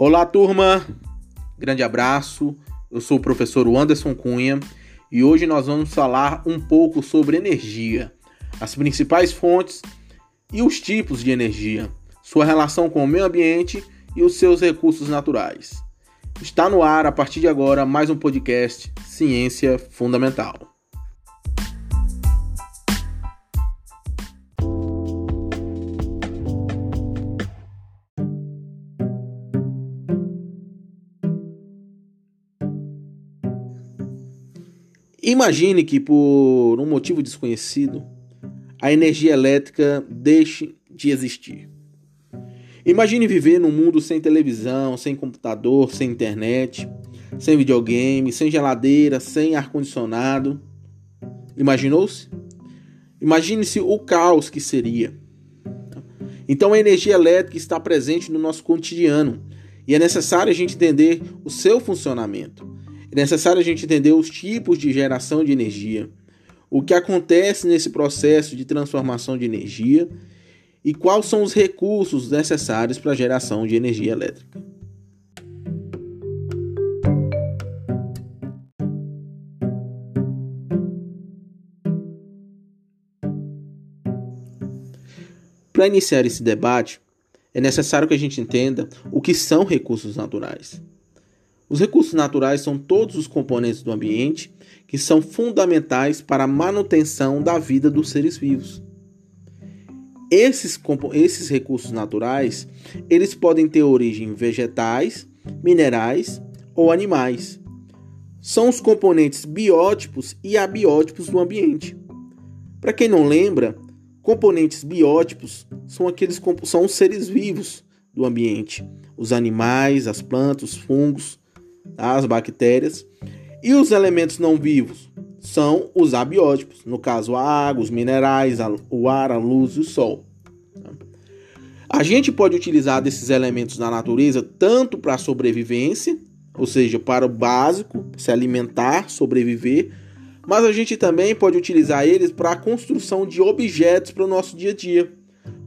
Olá, turma. Grande abraço. Eu sou o professor Anderson Cunha e hoje nós vamos falar um pouco sobre energia, as principais fontes e os tipos de energia, sua relação com o meio ambiente e os seus recursos naturais. Está no ar a partir de agora mais um podcast Ciência Fundamental. Imagine que, por um motivo desconhecido, a energia elétrica deixe de existir. Imagine viver num mundo sem televisão, sem computador, sem internet, sem videogame, sem geladeira, sem ar-condicionado. Imaginou-se? Imagine-se o caos que seria. Então a energia elétrica está presente no nosso cotidiano e é necessário a gente entender o seu funcionamento. É necessário a gente entender os tipos de geração de energia, o que acontece nesse processo de transformação de energia e quais são os recursos necessários para a geração de energia elétrica. Para iniciar esse debate, é necessário que a gente entenda o que são recursos naturais. Os recursos naturais são todos os componentes do ambiente que são fundamentais para a manutenção da vida dos seres vivos. Esses, esses recursos naturais, eles podem ter origem vegetais, minerais ou animais. São os componentes biótipos e abiótipos do ambiente. Para quem não lembra, componentes biótipos são aqueles são os seres vivos do ambiente, os animais, as plantas, os fungos, as bactérias. E os elementos não vivos são os abióticos, no caso a água, os minerais, o ar, a luz e o sol. A gente pode utilizar desses elementos na natureza tanto para a sobrevivência, ou seja, para o básico, se alimentar, sobreviver, mas a gente também pode utilizar eles para a construção de objetos para o nosso dia a dia,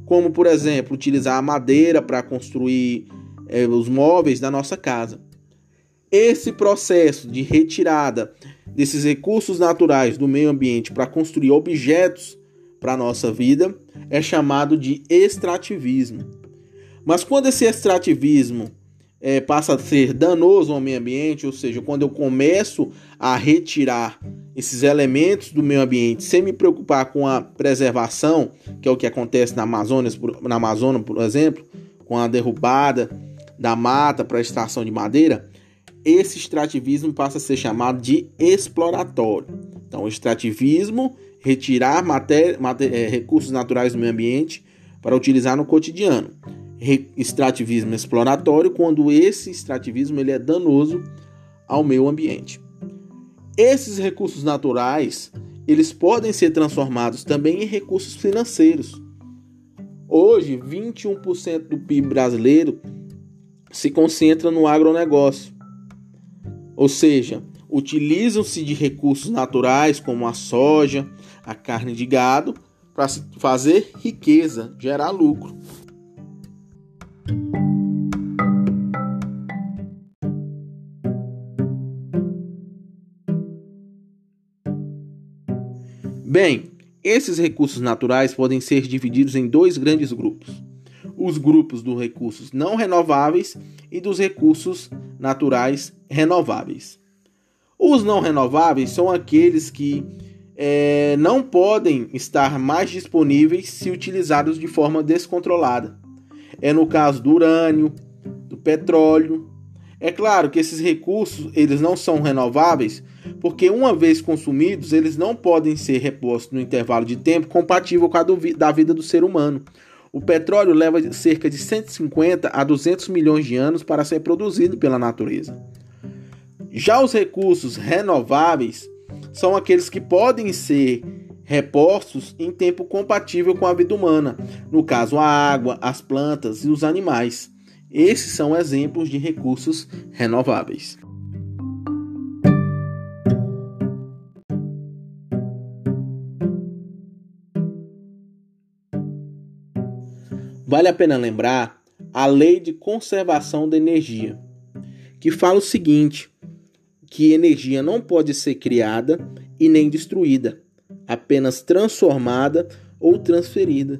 como por exemplo, utilizar a madeira para construir é, os móveis da nossa casa. Esse processo de retirada desses recursos naturais do meio ambiente para construir objetos para a nossa vida é chamado de extrativismo. Mas quando esse extrativismo é, passa a ser danoso ao meio ambiente, ou seja, quando eu começo a retirar esses elementos do meio ambiente sem me preocupar com a preservação, que é o que acontece na Amazônia, na Amazônia, por exemplo, com a derrubada da mata para a extração de madeira, esse extrativismo passa a ser chamado de exploratório. Então, extrativismo, retirar matéria, matéria, recursos naturais do meio ambiente para utilizar no cotidiano. Re, extrativismo exploratório, quando esse extrativismo ele é danoso ao meio ambiente. Esses recursos naturais, eles podem ser transformados também em recursos financeiros. Hoje, 21% do PIB brasileiro se concentra no agronegócio. Ou seja, utilizam-se de recursos naturais como a soja, a carne de gado, para fazer riqueza, gerar lucro. Bem, esses recursos naturais podem ser divididos em dois grandes grupos: os grupos dos recursos não renováveis e dos recursos naturais renováveis. Os não renováveis são aqueles que é, não podem estar mais disponíveis se utilizados de forma descontrolada. É no caso do urânio, do petróleo. É claro que esses recursos eles não são renováveis porque uma vez consumidos eles não podem ser repostos no intervalo de tempo compatível com a da vida do ser humano. O petróleo leva cerca de 150 a 200 milhões de anos para ser produzido pela natureza. Já os recursos renováveis são aqueles que podem ser repostos em tempo compatível com a vida humana, no caso a água, as plantas e os animais. Esses são exemplos de recursos renováveis. Vale a pena lembrar a Lei de Conservação da Energia, que fala o seguinte: que energia não pode ser criada e nem destruída, apenas transformada ou transferida.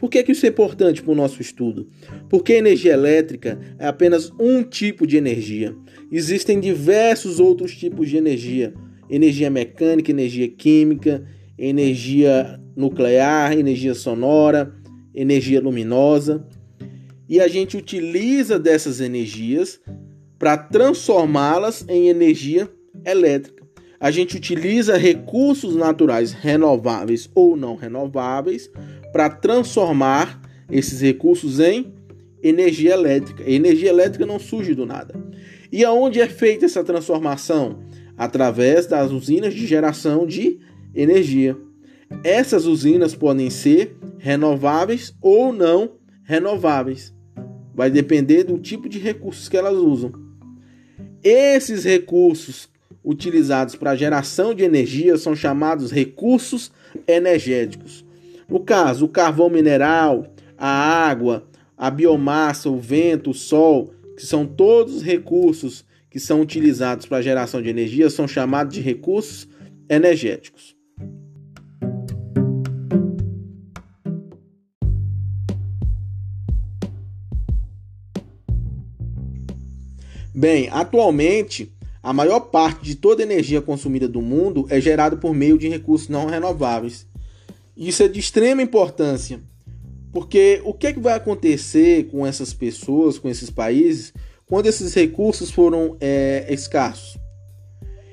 Por que, que isso é importante para o nosso estudo? Porque a energia elétrica é apenas um tipo de energia. Existem diversos outros tipos de energia: energia mecânica, energia química, energia nuclear, energia sonora, energia luminosa. E a gente utiliza dessas energias para transformá-las em energia elétrica. A gente utiliza recursos naturais renováveis ou não renováveis para transformar esses recursos em energia elétrica. A energia elétrica não surge do nada. E aonde é feita essa transformação? Através das usinas de geração de energia. Essas usinas podem ser renováveis ou não renováveis. Vai depender do tipo de recursos que elas usam. Esses recursos utilizados para geração de energia são chamados recursos energéticos. No caso, o carvão mineral, a água, a biomassa, o vento, o sol, que são todos recursos que são utilizados para geração de energia, são chamados de recursos energéticos. Bem, atualmente, a maior parte de toda a energia consumida do mundo é gerada por meio de recursos não renováveis. Isso é de extrema importância, porque o que, é que vai acontecer com essas pessoas, com esses países, quando esses recursos foram é, escassos?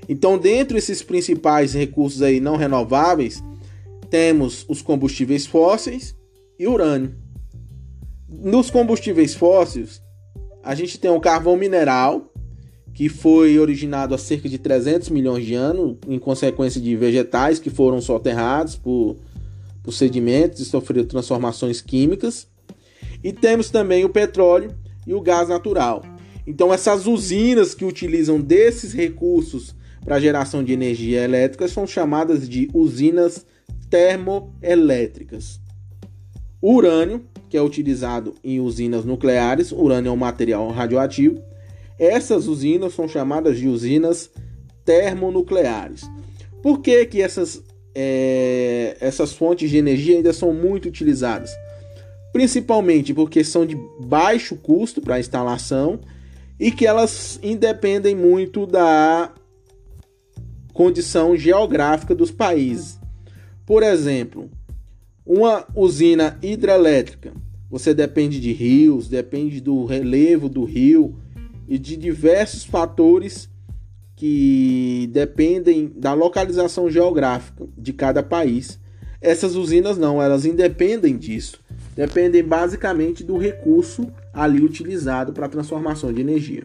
Então, dentre esses principais recursos aí não renováveis, temos os combustíveis fósseis e urânio. Nos combustíveis fósseis, a gente tem o carvão mineral, que foi originado há cerca de 300 milhões de anos, em consequência de vegetais que foram soterrados por, por sedimentos e sofreram transformações químicas. E temos também o petróleo e o gás natural. Então, essas usinas que utilizam desses recursos para geração de energia elétrica são chamadas de usinas termoelétricas. O urânio que é utilizado em usinas nucleares, urânio é um material radioativo. Essas usinas são chamadas de usinas termonucleares. Por que, que essas, é, essas fontes de energia ainda são muito utilizadas? Principalmente porque são de baixo custo para instalação e que elas independem muito da condição geográfica dos países. Por exemplo, uma usina hidrelétrica, você depende de rios, depende do relevo do rio e de diversos fatores que dependem da localização geográfica de cada país. Essas usinas não, elas independem disso. Dependem basicamente do recurso ali utilizado para a transformação de energia.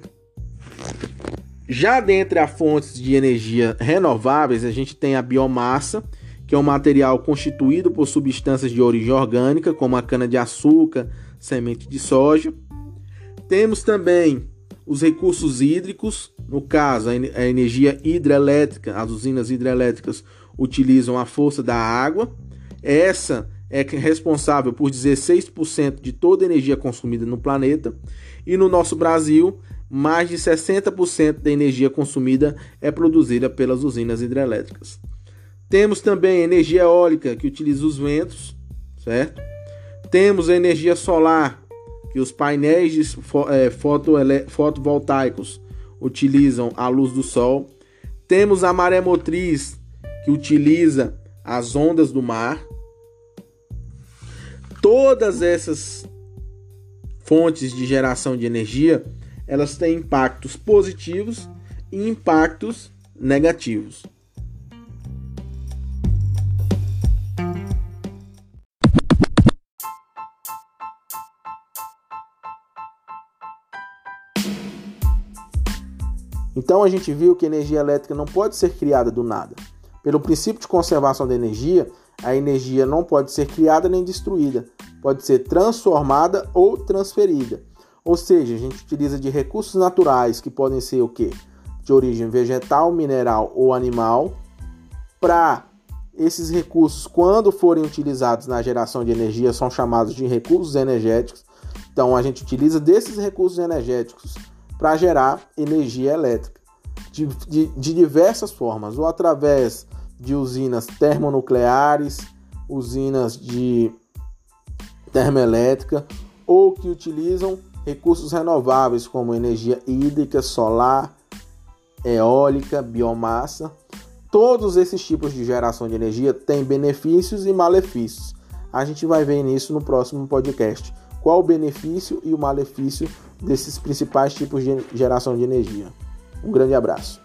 Já dentre as fontes de energia renováveis, a gente tem a biomassa, que é um material constituído por substâncias de origem orgânica, como a cana-de-açúcar, semente de soja. Temos também os recursos hídricos, no caso, a energia hidrelétrica, as usinas hidrelétricas utilizam a força da água. Essa é responsável por 16% de toda a energia consumida no planeta. E no nosso Brasil, mais de 60% da energia consumida é produzida pelas usinas hidrelétricas. Temos também energia eólica, que utiliza os ventos, certo? Temos a energia solar, que os painéis é, fotovoltaicos utilizam a luz do sol. Temos a maré motriz, que utiliza as ondas do mar. Todas essas fontes de geração de energia, elas têm impactos positivos e impactos negativos. Então a gente viu que energia elétrica não pode ser criada do nada. Pelo princípio de conservação da energia, a energia não pode ser criada nem destruída, pode ser transformada ou transferida. Ou seja, a gente utiliza de recursos naturais que podem ser o quê? De origem vegetal, mineral ou animal, para esses recursos, quando forem utilizados na geração de energia, são chamados de recursos energéticos. Então a gente utiliza desses recursos energéticos para gerar energia elétrica de, de, de diversas formas, ou através de usinas termonucleares, usinas de termoelétrica, ou que utilizam recursos renováveis como energia hídrica, solar, eólica, biomassa. Todos esses tipos de geração de energia têm benefícios e malefícios. A gente vai ver nisso no próximo podcast. Qual o benefício e o malefício desses principais tipos de geração de energia? Um grande abraço.